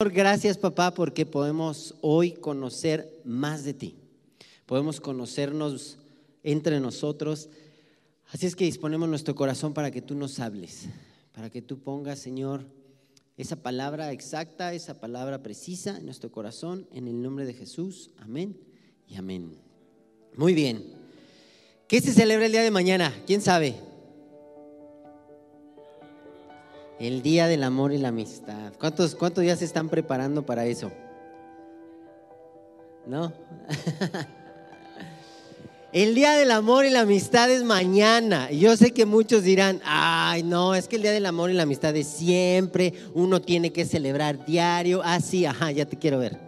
Gracias papá porque podemos hoy conocer más de ti. Podemos conocernos entre nosotros. Así es que disponemos nuestro corazón para que tú nos hables, para que tú pongas, Señor, esa palabra exacta, esa palabra precisa en nuestro corazón, en el nombre de Jesús. Amén y amén. Muy bien. ¿Qué se celebra el día de mañana? ¿Quién sabe? El Día del Amor y la Amistad. ¿Cuántos, cuántos ya se están preparando para eso? ¿No? El Día del Amor y la Amistad es mañana. Yo sé que muchos dirán, ay, no, es que el Día del Amor y la Amistad es siempre, uno tiene que celebrar diario. Ah, sí, ajá, ya te quiero ver.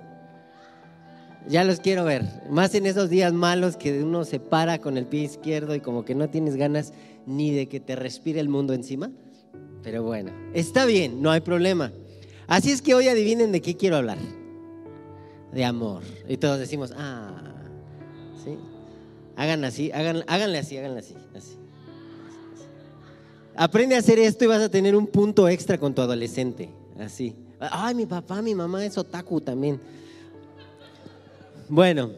Ya los quiero ver. Más en esos días malos que uno se para con el pie izquierdo y como que no tienes ganas ni de que te respire el mundo encima. Pero bueno, está bien, no hay problema. Así es que hoy adivinen de qué quiero hablar. De amor. Y todos decimos, ah, sí. Hagan así, hagan, háganle así, háganle así, así. Aprende a hacer esto y vas a tener un punto extra con tu adolescente. Así. Ay, mi papá, mi mamá es otaku también. Bueno,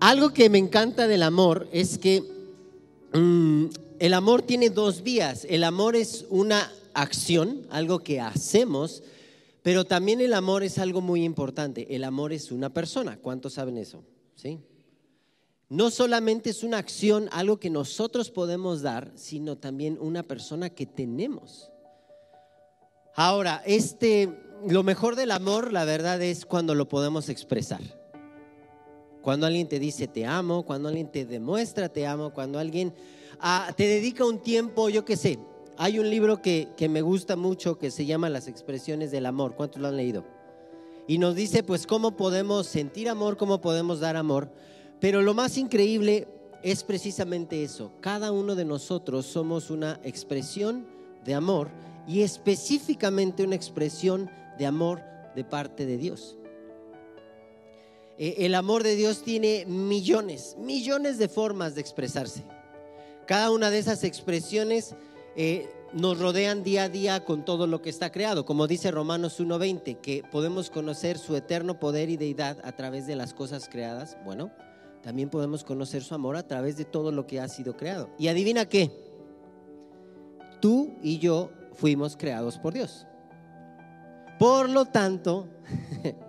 algo que me encanta del amor es que mm, el amor tiene dos vías. El amor es una acción, algo que hacemos, pero también el amor es algo muy importante. El amor es una persona. ¿Cuántos saben eso? ¿Sí? No solamente es una acción, algo que nosotros podemos dar, sino también una persona que tenemos. Ahora, este, lo mejor del amor, la verdad, es cuando lo podemos expresar. Cuando alguien te dice te amo, cuando alguien te demuestra te amo, cuando alguien te dedica un tiempo, yo qué sé. Hay un libro que, que me gusta mucho que se llama Las expresiones del amor. ¿Cuántos lo han leído? Y nos dice pues cómo podemos sentir amor, cómo podemos dar amor. Pero lo más increíble es precisamente eso. Cada uno de nosotros somos una expresión de amor y específicamente una expresión de amor de parte de Dios. Eh, el amor de Dios tiene millones, millones de formas de expresarse. Cada una de esas expresiones eh, nos rodean día a día con todo lo que está creado, como dice Romanos 1.20, que podemos conocer su eterno poder y deidad a través de las cosas creadas. Bueno, también podemos conocer su amor a través de todo lo que ha sido creado. Y adivina qué, tú y yo fuimos creados por Dios. Por lo tanto,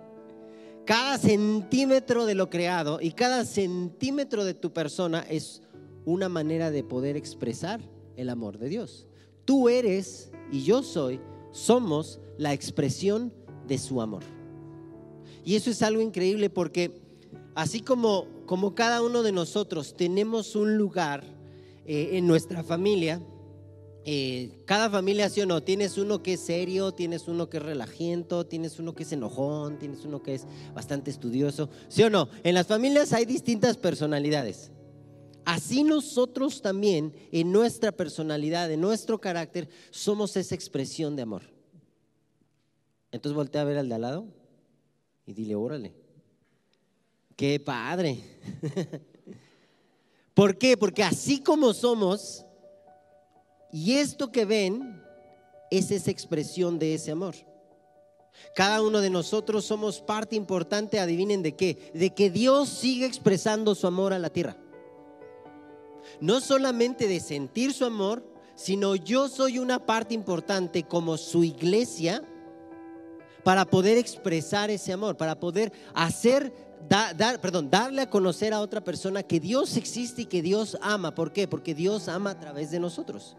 cada centímetro de lo creado y cada centímetro de tu persona es una manera de poder expresar el amor de Dios. Tú eres y yo soy, somos la expresión de su amor. Y eso es algo increíble porque así como, como cada uno de nosotros tenemos un lugar eh, en nuestra familia, eh, cada familia, sí o no, tienes uno que es serio, tienes uno que es relajiento, tienes uno que es enojón, tienes uno que es bastante estudioso, sí o no. En las familias hay distintas personalidades. Así nosotros también, en nuestra personalidad, en nuestro carácter, somos esa expresión de amor. Entonces voltea a ver al de al lado y dile, órale, qué padre. ¿Por qué? Porque así como somos, y esto que ven es esa expresión de ese amor. Cada uno de nosotros somos parte importante, adivinen de qué, de que Dios sigue expresando su amor a la tierra no solamente de sentir su amor, sino yo soy una parte importante como su iglesia para poder expresar ese amor, para poder hacer, dar, perdón, darle a conocer a otra persona que Dios existe y que Dios ama. ¿Por qué? Porque Dios ama a través de nosotros.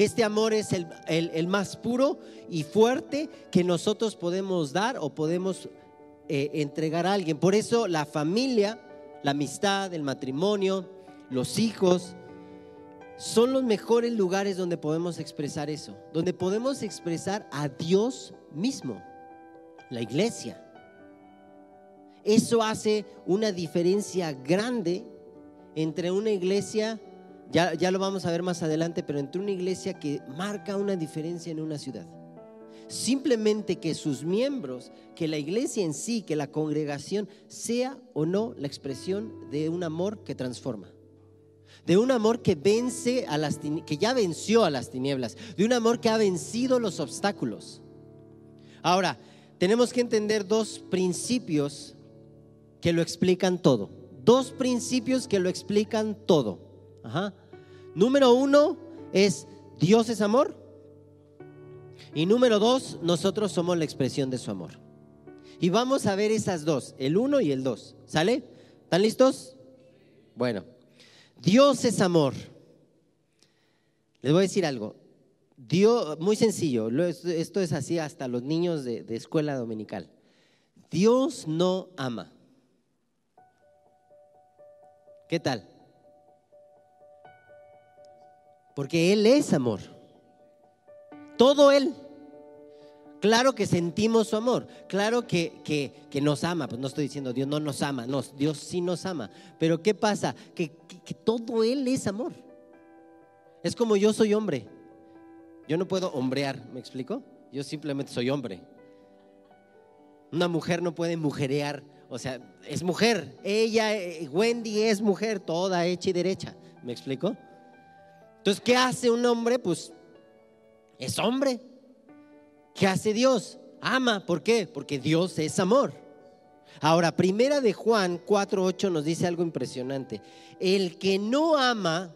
Este amor es el, más puro y fuerte que nosotros podemos dar o podemos eh, entregar a alguien. Por eso la familia, la amistad, el matrimonio, los hijos, son los mejores lugares donde podemos expresar eso, donde podemos expresar a Dios mismo, la iglesia. Eso hace una diferencia grande entre una iglesia, ya, ya, lo vamos a ver más adelante, pero entre una iglesia que marca una diferencia en una ciudad. Simplemente que sus miembros, que la iglesia en sí, que la congregación sea o no la expresión de un amor que transforma de un amor que vence a las que ya venció a las tinieblas, de un amor que ha vencido los obstáculos. Ahora, tenemos que entender dos principios que lo explican todo. Dos principios que lo explican todo. Número uno es Dios es amor. Y número dos, nosotros somos la expresión de su amor. Y vamos a ver esas dos, el uno y el dos. ¿Sale? ¿Están listos? Bueno, Dios es amor. Les voy a decir algo. Dios, muy sencillo, esto es así hasta los niños de, de escuela dominical. Dios no ama. ¿Qué tal? Porque Él es amor. Todo Él. Claro que sentimos su amor, claro que, que, nos ama, pues no estoy diciendo Dios no nos ama, no, Dios sí nos ama, pero ¿qué pasa? Que, que todo Él es amor. Es como yo soy hombre, yo no puedo hombrear, ¿me explico? Yo simplemente soy hombre. Una mujer no puede mujerear, o sea, es mujer, ella, eh, Wendy es mujer, toda hecha y derecha, ¿me explico? Entonces, ¿qué hace un hombre? Pues es hombre. ¿Qué hace Dios? Ama. ¿Por qué? Porque Dios es amor. Ahora, primera de Juan 4.8 nos dice algo impresionante. El que no ama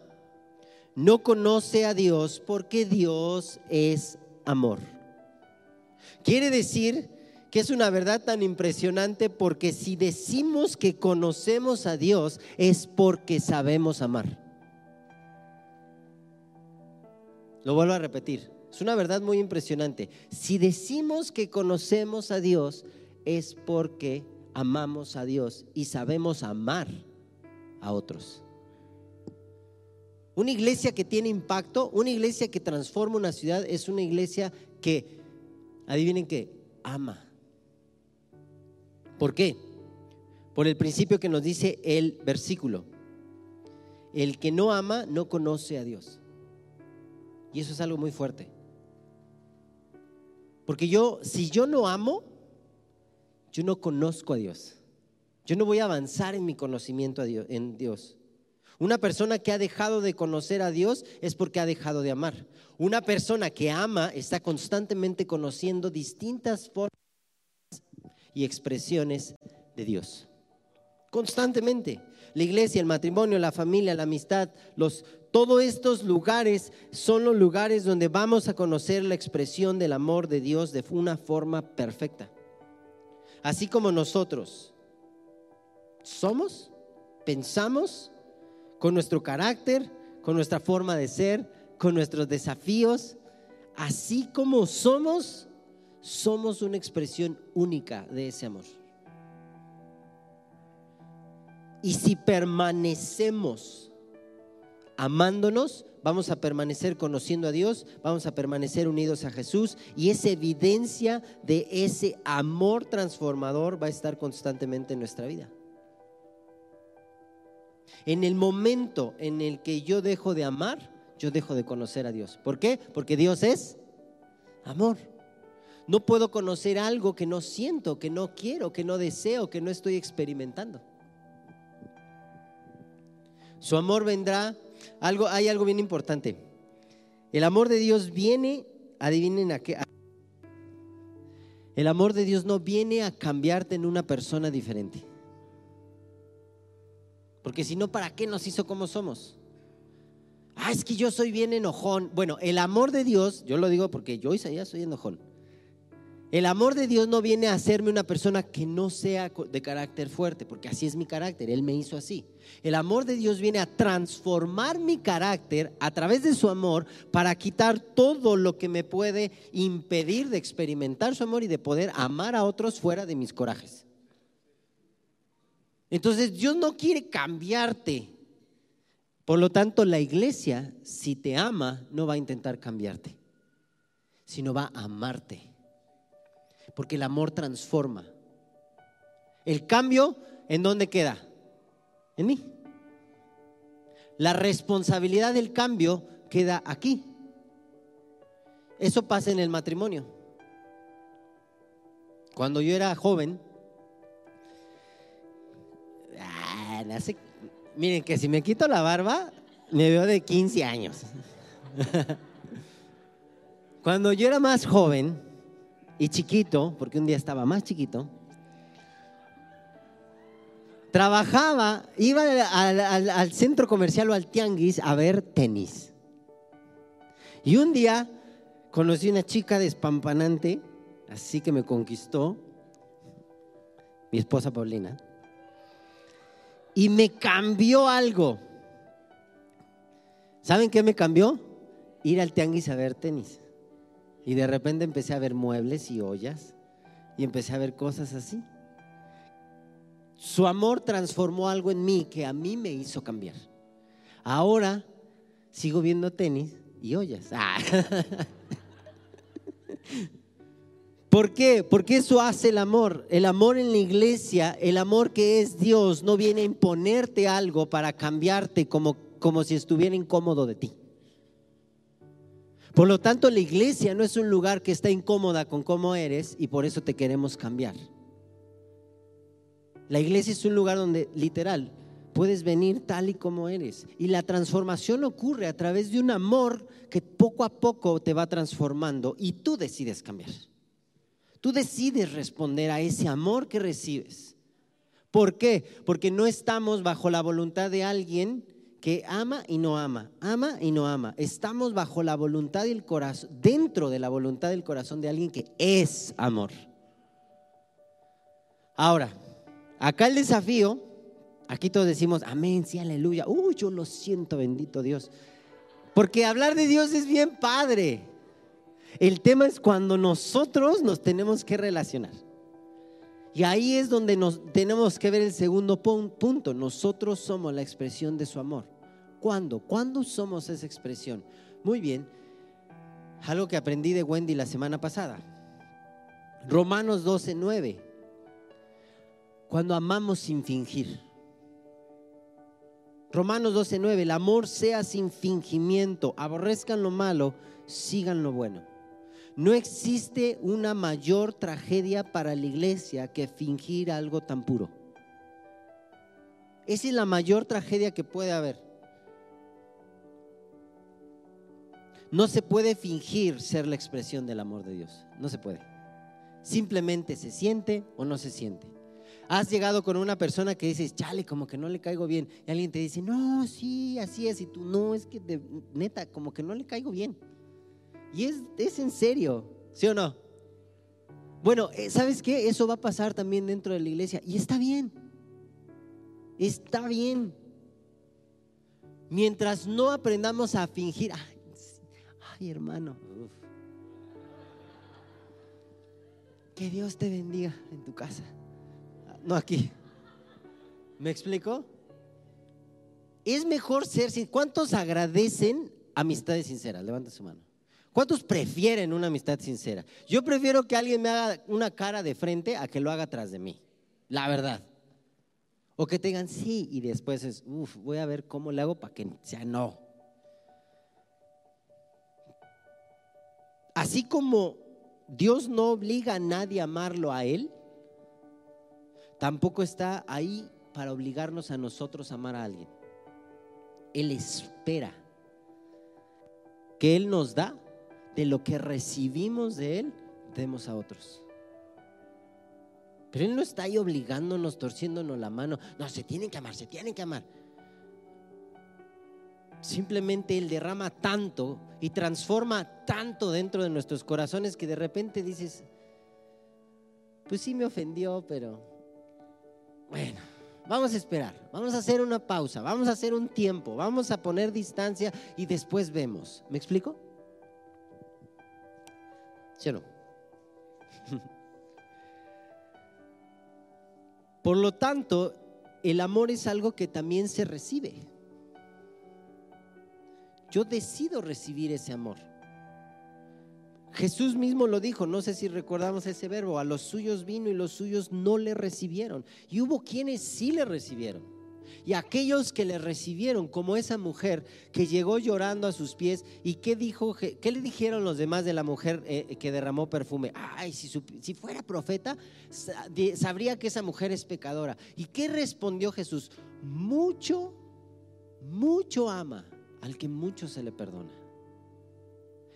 no conoce a Dios porque Dios es amor. Quiere decir que es una verdad tan impresionante porque si decimos que conocemos a Dios es porque sabemos amar. Lo vuelvo a repetir. Es una verdad muy impresionante. Si decimos que conocemos a Dios es porque amamos a Dios y sabemos amar a otros. Una iglesia que tiene impacto, una iglesia que transforma una ciudad, es una iglesia que, adivinen qué, ama. ¿Por qué? Por el principio que nos dice el versículo. El que no ama no conoce a Dios. Y eso es algo muy fuerte. Porque yo, si yo no amo, yo no conozco a Dios. Yo no voy a avanzar en mi conocimiento a Dios, en Dios. Una persona que ha dejado de conocer a Dios es porque ha dejado de amar. Una persona que ama está constantemente conociendo distintas formas y expresiones de Dios. Constantemente. La iglesia, el matrimonio, la familia, la amistad, los todos estos lugares son los lugares donde vamos a conocer la expresión del amor de Dios de una forma perfecta. Así como nosotros somos, pensamos, con nuestro carácter, con nuestra forma de ser, con nuestros desafíos, así como somos, somos una expresión única de ese amor. Y si permanecemos amándonos, vamos a permanecer conociendo a Dios, vamos a permanecer unidos a Jesús y esa evidencia de ese amor transformador va a estar constantemente en nuestra vida. En el momento en el que yo dejo de amar, yo dejo de conocer a Dios. ¿Por qué? Porque Dios es amor. No puedo conocer algo que no siento, que no quiero, que no deseo, que no estoy experimentando. Su amor vendrá algo, hay algo bien importante. El amor de Dios viene, adivinen a qué. El amor de Dios no viene a cambiarte en una persona diferente. Porque si no, ¿para qué nos hizo como somos? Ah, es que yo soy bien enojón. Bueno, el amor de Dios, yo lo digo porque yo, Isaías, soy enojón. El amor de Dios no viene a hacerme una persona que no sea de carácter fuerte, porque así es mi carácter, Él me hizo así. El amor de Dios viene a transformar mi carácter a través de su amor para quitar todo lo que me puede impedir de experimentar su amor y de poder amar a otros fuera de mis corajes. Entonces Dios no quiere cambiarte. Por lo tanto, la iglesia, si te ama, no va a intentar cambiarte, sino va a amarte porque el amor transforma. El cambio, ¿en dónde queda? En mí. La responsabilidad del cambio queda aquí. Eso pasa en el matrimonio. Cuando yo era joven, ah, miren que si me quito la barba, me veo de 15 años. Cuando yo era más joven, y chiquito, porque un día estaba más chiquito, trabajaba, iba al, centro comercial o al tianguis a ver tenis. Y un día conocí una chica despampanante, así que me conquistó, mi esposa Paulina, y me cambió algo. ¿Saben qué me cambió? Ir al tianguis a ver tenis. Y de repente empecé a ver muebles y ollas y empecé a ver cosas así. Su amor transformó algo en mí que a mí me hizo cambiar. Ahora sigo viendo tenis y ollas. Ah. ¿Por qué? Porque eso hace el amor. El amor en la iglesia, el amor que es Dios, no viene a imponerte algo para cambiarte como, como si estuviera incómodo de ti. Por lo tanto, la iglesia no es un lugar que está incómoda con cómo eres y por eso te queremos cambiar. La iglesia es un lugar donde literal puedes venir tal y como eres. Y la transformación ocurre a través de un amor que poco a poco te va transformando y tú decides cambiar. Tú decides responder a ese amor que recibes. ¿Por qué? Porque no estamos bajo la voluntad de alguien que ama y no ama, ama y no ama. Estamos bajo la voluntad del corazón, dentro de la voluntad del corazón de alguien que es amor. Ahora, acá el desafío, aquí todos decimos, amén, sí, aleluya. Uy, yo lo siento, bendito Dios. Porque hablar de Dios es bien padre. El tema es cuando nosotros nos tenemos que relacionar. Y ahí es donde nos tenemos que ver el segundo punto. Nosotros somos la expresión de su amor. ¿Cuándo? ¿Cuándo somos esa expresión? Muy bien, algo que aprendí de Wendy la semana pasada. Romanos 12, 9. Cuando amamos sin fingir. Romanos 12, 9. El amor sea sin fingimiento. Aborrezcan lo malo, sigan lo bueno. No existe una mayor tragedia para la iglesia que fingir algo tan puro. Esa es la mayor tragedia que puede haber. No se puede fingir ser la expresión del amor de Dios. No se puede. Simplemente se siente o no se siente. Has llegado con una persona que dices, chale, como que no le caigo bien. Y alguien te dice, no, sí, así es. Y tú, no, es que de, neta, como que no le caigo bien. Y es, es en serio, ¿sí o no? Bueno, eh, ¿sabes qué? Eso va a pasar también dentro de la iglesia. Y está bien. Está bien. Mientras no aprendamos a fingir, Ay, hermano. Que Dios te bendiga en tu casa. No aquí. ¿Me explico? Es mejor ser sin. ¿Cuántos agradecen amistades sinceras? Levanta su mano. ¿Cuántos prefieren una amistad sincera? Yo prefiero que alguien me haga una cara de frente a que lo haga atrás de mí. La verdad. O que tengan sí y después es, uff, voy a ver cómo le hago para que sea no. Así como Dios no obliga a nadie a amarlo a Él, tampoco está ahí para obligarnos a nosotros a amar a alguien. Él espera que Él nos da de lo que recibimos de Él, demos a otros. Pero Él no está ahí obligándonos, torciéndonos la mano. No, se tienen que amar, se tienen que amar. Simplemente Él derrama tanto y transforma tanto dentro de nuestros corazones que de repente dices, pues sí me ofendió, pero bueno, vamos a esperar, vamos a hacer una pausa, vamos a hacer un tiempo, vamos a poner distancia y después vemos. ¿Me explico? ¿Sí o no? Por lo tanto, el amor es algo que también se recibe yo decido recibir ese amor. Jesús mismo lo dijo, no sé si recordamos ese verbo, a los suyos vino y los suyos no le recibieron. Y hubo quienes sí le recibieron. Y aquellos que le recibieron, como esa mujer que llegó llorando a sus pies, ¿y qué, dijo, qué le dijeron los demás de la mujer eh, que derramó perfume? Ay, si, si fuera profeta, sabría que esa mujer es pecadora. ¿Y qué respondió Jesús? Mucho, mucho ama al que mucho se le perdona.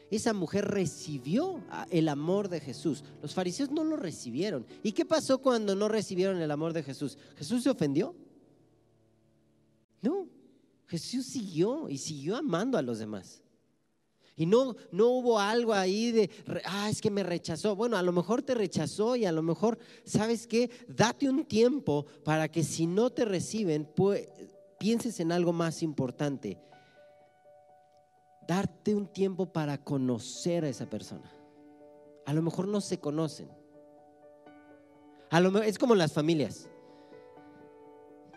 esa mujer recibió el amor de Jesús. Los fariseos no lo recibieron. ¿Y qué pasó cuando no recibieron el amor de Jesús? ¿Jesús se ofendió? No, Jesús siguió y siguió amando a los demás. Y no, no hubo algo ahí de, ah, es que me rechazó. Bueno, a lo mejor te rechazó y a lo mejor, ¿sabes qué? Date un tiempo para que si no te reciben, pues, pienses en algo más importante darte un tiempo para conocer a esa persona. A lo mejor no se conocen. Es como las familias.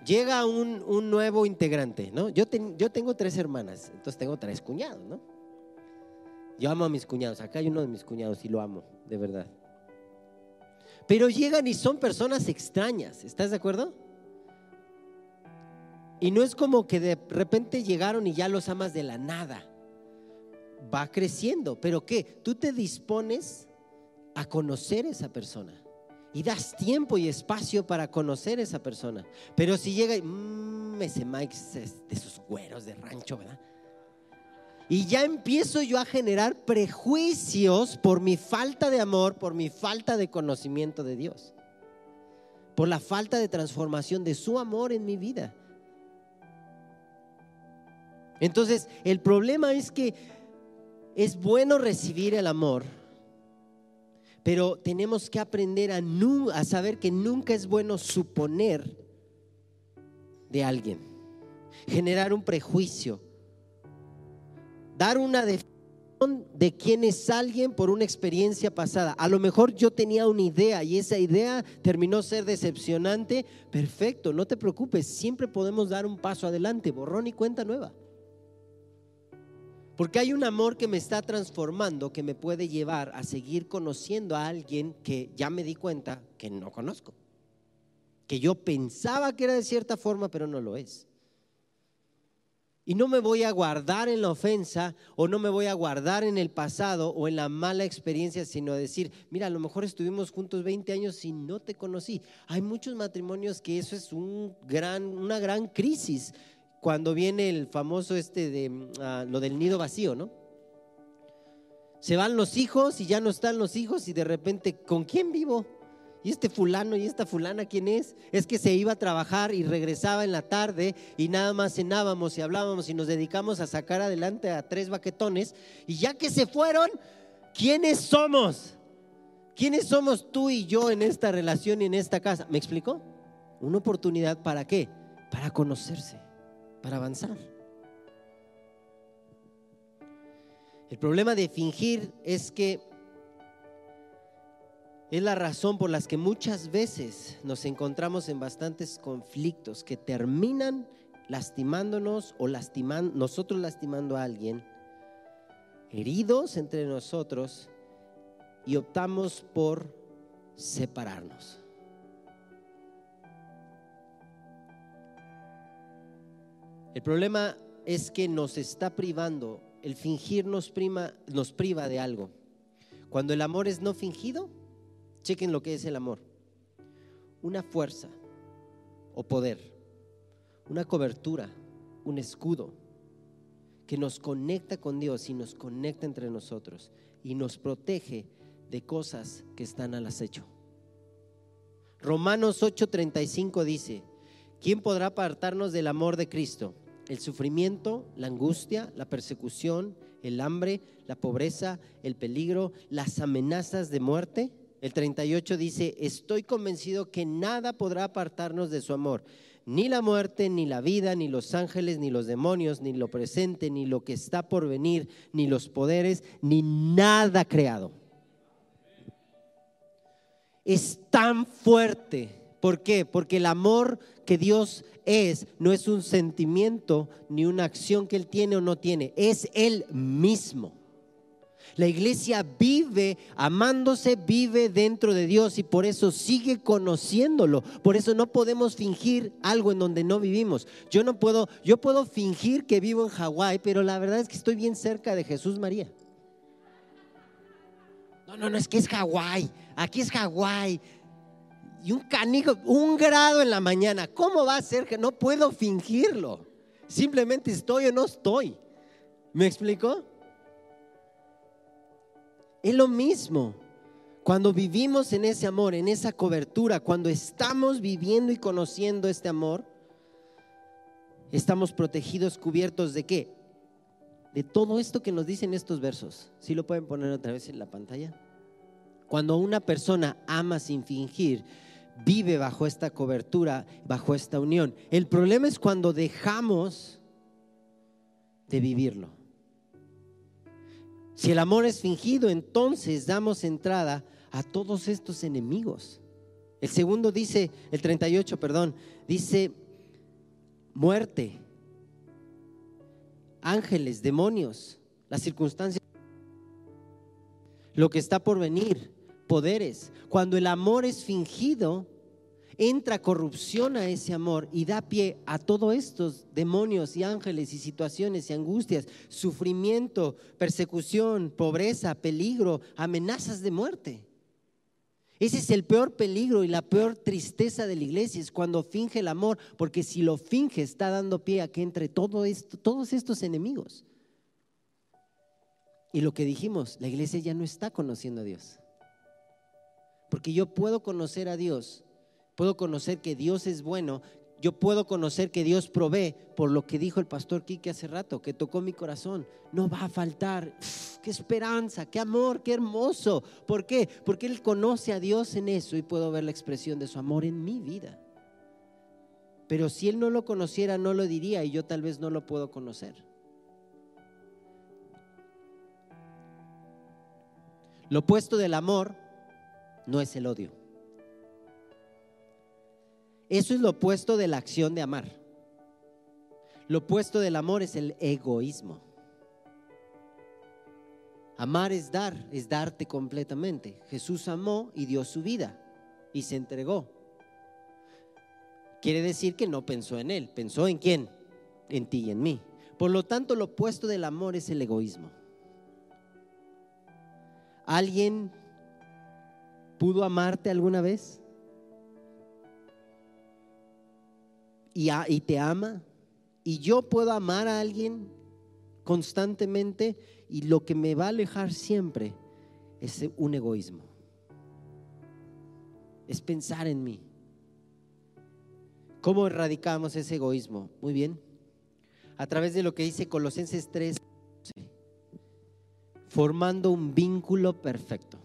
Llega un, nuevo integrante, ¿no? Yo, yo tengo tres hermanas, entonces tengo tres cuñados, ¿no? Yo amo a mis cuñados. Acá hay uno de mis cuñados y lo amo, de verdad. Pero llegan y son personas extrañas, ¿estás de acuerdo? Y no es como que de repente llegaron y ya los amas de la nada va creciendo. Pero ¿qué? Tú te dispones a conocer esa persona. Y das tiempo y espacio para conocer esa persona. Pero si llega y, mmm, ese Mike de sus güeros de rancho, ¿verdad? Y ya empiezo yo a generar prejuicios por mi falta de amor, por mi falta de conocimiento de Dios. Por la falta de transformación de su amor en mi vida. Entonces, el problema es que es bueno recibir el amor, pero tenemos que aprender a, saber que nunca es bueno suponer de alguien, generar un prejuicio, dar una definición de quién es alguien por una experiencia pasada. A lo mejor yo tenía una idea y esa idea terminó ser decepcionante. Perfecto, no te preocupes, siempre podemos dar un paso adelante, borrón y cuenta nueva. Porque hay un amor que me está transformando que me puede llevar a seguir conociendo a alguien que ya me di cuenta que no conozco. Que yo pensaba que era de cierta forma, pero no lo es. Y no me voy a guardar en la ofensa o no me voy a guardar en el pasado o en la mala experiencia, sino decir, mira, a lo mejor estuvimos juntos 20 años y no te conocí. Hay muchos matrimonios que eso es un gran, una gran crisis cuando viene el famoso este de mm, ah, lo del nido vacío, ¿no? Se van los hijos y ya no están los hijos y de repente, ¿con quién vivo? ¿Y este fulano y esta fulana quién es? Es que se iba a trabajar y regresaba en la tarde y nada más cenábamos y hablábamos y nos dedicamos a sacar adelante a tres baquetones y ya que se fueron, ¿quiénes somos? ¿Quiénes somos tú y yo en esta relación y en esta casa? ¿Me explicó? Una oportunidad para qué? Para conocerse para avanzar. El problema de fingir es que es la razón por las que muchas veces nos encontramos en bastantes conflictos que terminan lastimándonos o lastimando, nosotros lastimando a alguien, heridos entre nosotros y optamos por separarnos. El problema es que nos está privando, el fingir nos, nos priva de algo. Cuando el amor es no fingido, chequen lo que es el amor. Una fuerza o poder, una cobertura, un escudo que nos conecta con Dios y nos conecta entre nosotros y nos protege de cosas que están al acecho. Romanos 8:35 dice, ¿quién podrá apartarnos del amor de Cristo? El sufrimiento, la angustia, la persecución, el hambre, la pobreza, el peligro, las amenazas de muerte. El 38 dice, estoy convencido que nada podrá apartarnos de su amor, ni la muerte, ni la vida, ni los ángeles, ni los demonios, ni lo presente, ni lo que está por venir, ni los poderes, ni nada creado. Es tan fuerte. ¿Por qué? Porque el amor que Dios es, no es un sentimiento ni una acción que Él tiene o no tiene, es Él mismo. La iglesia vive amándose, vive dentro de Dios y por eso sigue conociéndolo. Por eso no podemos fingir algo en donde no vivimos. Yo no puedo, yo puedo fingir que vivo en Hawái, pero la verdad es que estoy bien cerca de Jesús María. No, no, no, es que es Hawái. Aquí es Hawái y un canijo, un grado en la mañana. ¿Cómo va a ser que no puedo fingirlo? Simplemente estoy o no estoy. ¿Me explicó? Es lo mismo. Cuando vivimos en ese amor, en esa cobertura, cuando estamos viviendo y conociendo este amor, estamos protegidos, cubiertos de qué? De todo esto que nos dicen estos versos. ¿Sí lo pueden poner otra vez en la pantalla? Cuando una persona ama sin fingir, vive bajo esta cobertura, bajo esta unión. El problema es cuando dejamos de vivirlo. Si el amor es fingido, entonces damos entrada a todos estos enemigos. El segundo dice, el 38, perdón, dice muerte, ángeles, demonios, las circunstancias, lo que está por venir, poderes. Cuando el amor es fingido, entra corrupción a ese amor y da pie a todos estos demonios y ángeles y situaciones y angustias, sufrimiento, persecución, pobreza, peligro, amenazas de muerte. Ese es el peor peligro y la peor tristeza de la iglesia, es cuando finge el amor, porque si lo finge está dando pie a que entre todos estos enemigos. Y lo que dijimos, la iglesia ya no está conociendo a Dios. Porque yo puedo conocer a Dios, puedo conocer que Dios es bueno, yo puedo conocer que Dios provee por lo que dijo el pastor Quique hace rato, que tocó mi corazón. No va a faltar. qué esperanza, qué amor, qué hermoso. ¿Por qué? Porque Él conoce a Dios en eso y puedo ver la expresión de su amor en mi vida. Pero si Él no lo conociera, no lo diría y yo tal vez no lo puedo conocer. Lo opuesto del amor no es el odio. Eso es lo opuesto de la acción de amar. Lo opuesto del amor es el egoísmo. Amar es dar, es darte completamente. Jesús amó y dio su vida y se entregó. Quiere decir que no pensó en él, pensó en quién, en ti y en mí. Por lo tanto, lo opuesto del amor es el egoísmo. ¿Alguien pudo amarte alguna vez? y, te ama. Y yo puedo amar a alguien constantemente y lo que me va a alejar siempre es un egoísmo. Es pensar en mí. ¿Cómo erradicamos ese egoísmo? Muy bien. A través de lo que dice Colosenses 3, formando un vínculo perfecto.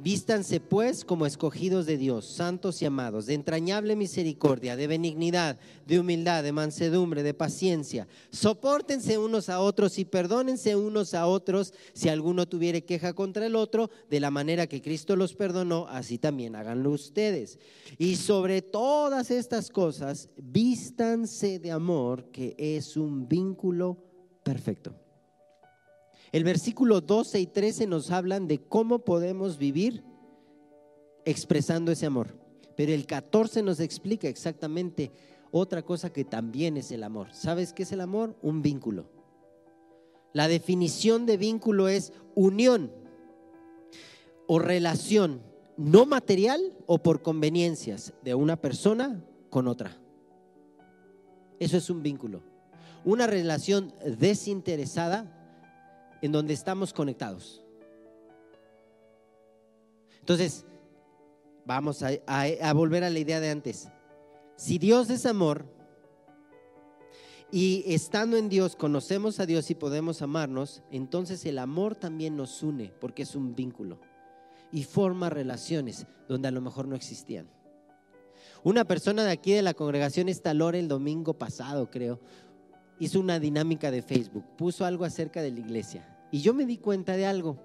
Vístanse pues como escogidos de Dios, santos y amados, de entrañable misericordia, de benignidad, de humildad, de mansedumbre, de paciencia. Sopórtense unos a otros y perdónense unos a otros si alguno tuviere queja contra el otro, de la manera que Cristo los perdonó, así también háganlo ustedes. Y sobre todas estas cosas, vístanse de amor, que es un vínculo perfecto. El versículo 12 y 13 nos hablan de cómo podemos vivir expresando ese amor. Pero el 14 nos explica exactamente otra cosa que también es el amor. ¿Sabes qué es el amor? Un vínculo. La definición de vínculo es unión o relación no material o por conveniencias de una persona con otra. Eso es un vínculo. Una relación desinteresada en donde estamos conectados. Entonces, vamos a, volver a la idea de antes. Si Dios es amor y estando en Dios conocemos a Dios y podemos amarnos, entonces el amor también nos une porque es un vínculo y forma relaciones donde a lo mejor no existían. Una persona de aquí de la congregación esta Lore el domingo pasado, creo, hizo una dinámica de Facebook, puso algo acerca de la iglesia. Y yo me di cuenta de algo.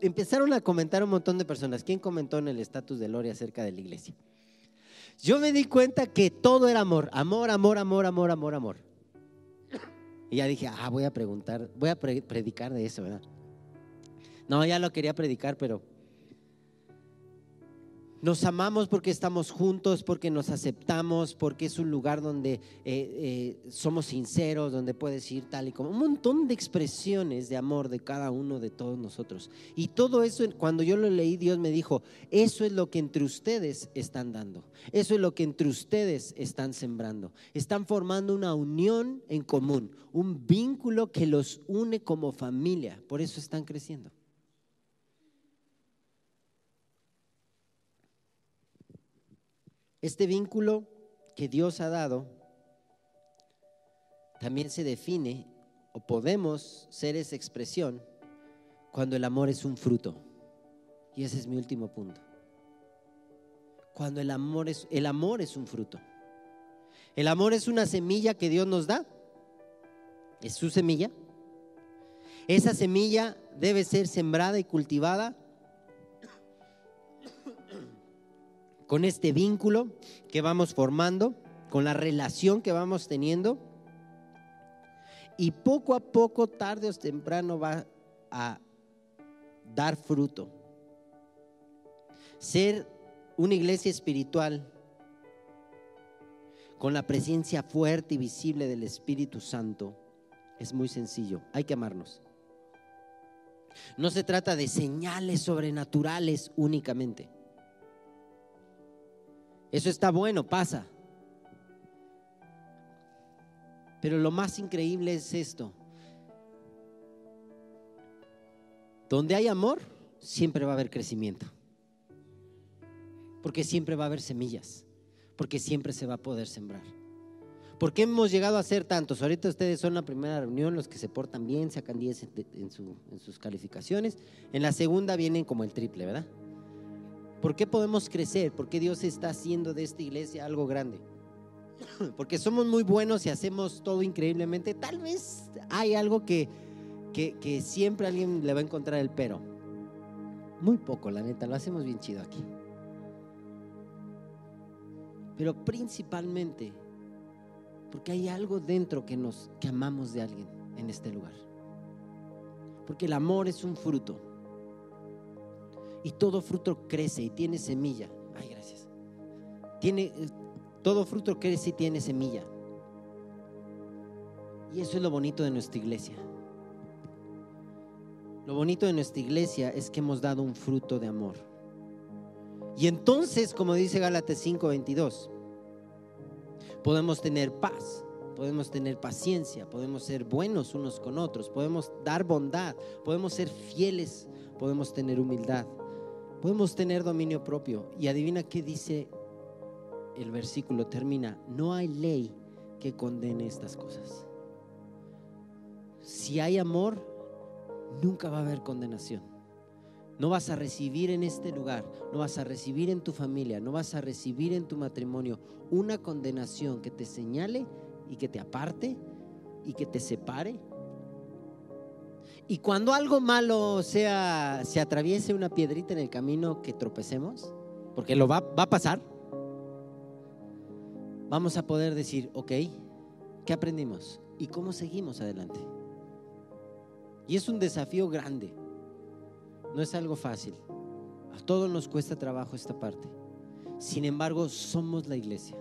Empezaron a comentar un montón de personas. ¿Quién comentó en el estatus de Lore acerca de la iglesia? Yo me di cuenta que todo era amor, amor, amor, amor, amor, amor, amor. Y ya dije, ah, voy a preguntar, voy a predicar de eso, ¿verdad? No, ya lo quería predicar, pero nos amamos porque estamos juntos, porque nos aceptamos, porque es un lugar donde eh, eh, somos sinceros, donde puedes ir tal y como. Un montón de expresiones de amor de cada uno de todos nosotros. Y todo eso, cuando yo lo leí, Dios me dijo, eso es lo que entre ustedes están dando. Eso es lo que entre ustedes están sembrando. Están formando una unión en común, un vínculo que los une como familia. Por eso están creciendo. Este vínculo que Dios ha dado también se define o podemos ser esa expresión cuando el amor es un fruto. Y ese es mi último punto. Cuando el amor es el amor es un fruto. El amor es una semilla que Dios nos da. Es su semilla. Esa semilla debe ser sembrada y cultivada con este vínculo que vamos formando, con la relación que vamos teniendo. Y poco a poco, tarde o temprano, va a dar fruto. Ser una iglesia espiritual con la presencia fuerte y visible del Espíritu Santo es muy sencillo. Hay que amarnos. No se trata de señales sobrenaturales únicamente. Eso está bueno, pasa. Pero lo más increíble es esto. Donde hay amor, siempre va a haber crecimiento. Porque siempre va a haber semillas. Porque siempre se va a poder sembrar. ¿Por qué hemos llegado a ser tantos? Ahorita ustedes son la primera reunión, los que se portan bien, sacan 10 en, en sus calificaciones. En la segunda vienen como el triple, ¿verdad? ¿Por qué podemos crecer? ¿Por qué Dios está haciendo de esta iglesia algo grande? Porque somos muy buenos y hacemos todo increíblemente. Tal vez hay algo que, que, siempre alguien le va a encontrar el pero. Muy poco, la neta, lo hacemos bien chido aquí. Pero principalmente porque hay algo dentro que nos que amamos de alguien en este lugar. Porque el amor es un fruto. Y todo fruto crece y tiene semilla. Ay, gracias. Tiene, todo fruto crece y tiene semilla. Y eso es lo bonito de nuestra iglesia. Lo bonito de nuestra iglesia es que hemos dado un fruto de amor. Y entonces, como dice Gálatas 5:22, podemos tener paz, podemos tener paciencia, podemos ser buenos unos con otros, podemos dar bondad, podemos ser fieles, podemos tener humildad, Podemos tener dominio propio. Y adivina qué dice el versículo, termina, no hay ley que condene estas cosas. Si hay amor, nunca va a haber condenación. No vas a recibir en este lugar, no vas a recibir en tu familia, no vas a recibir en tu matrimonio una condenación que te señale y que te aparte y que te separe y cuando algo malo sea, se atraviese una piedrita en el camino que tropecemos, porque lo va, va a pasar, vamos a poder decir, ok, ¿qué aprendimos? ¿Y cómo seguimos adelante? Y es un desafío grande, no es algo fácil. A todos nos cuesta trabajo esta parte. Sin embargo, somos la iglesia.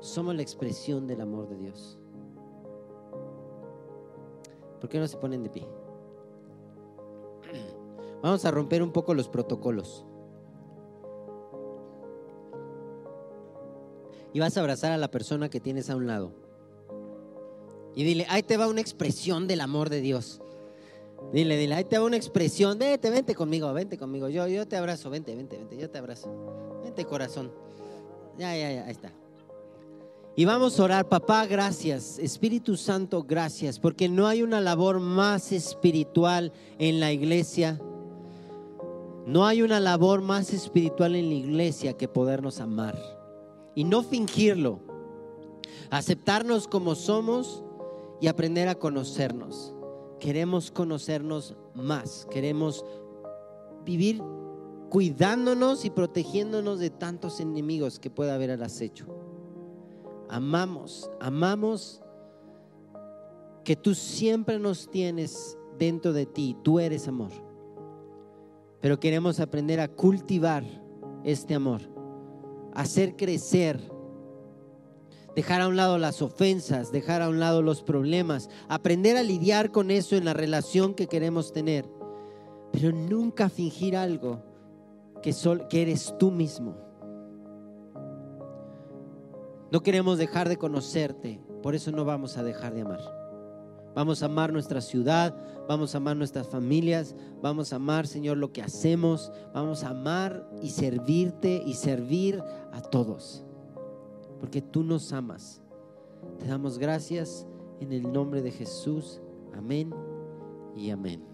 Somos la expresión del amor de Dios. ¿Por qué no se ponen de pie? Vamos a romper un poco los protocolos. Y vas a abrazar a la persona que tienes a un lado. Y dile, ahí te va una expresión del amor de Dios. Dile, dile, ahí te va una expresión. Vente, vente conmigo, vente conmigo. Yo, yo te abrazo, vente, vente, vente, yo te abrazo. Vente corazón. Ya, ya, ya, ahí está. Y vamos a orar, papá, gracias. Espíritu Santo, gracias, porque no hay una labor más espiritual en la iglesia. No hay una labor más espiritual en la iglesia que podernos amar y no fingirlo. Aceptarnos como somos y aprender a conocernos. Queremos conocernos más. Queremos vivir cuidándonos y protegiéndonos de tantos enemigos que pueda haber al acecho amamos, amamos que tú siempre nos tienes dentro de ti, tú eres amor. Pero queremos aprender a cultivar este amor, hacer crecer, dejar a un lado las ofensas, dejar a un lado los problemas, aprender a lidiar con eso en la relación que queremos tener, pero nunca fingir algo que, eres tú mismo. No queremos dejar de conocerte, por eso no vamos a dejar de amar. Vamos a amar nuestra ciudad, vamos a amar nuestras familias, vamos a amar, Señor, lo que hacemos, vamos a amar y servirte y servir a todos, porque tú nos amas. Te damos gracias en el nombre de Jesús. Amén y amén.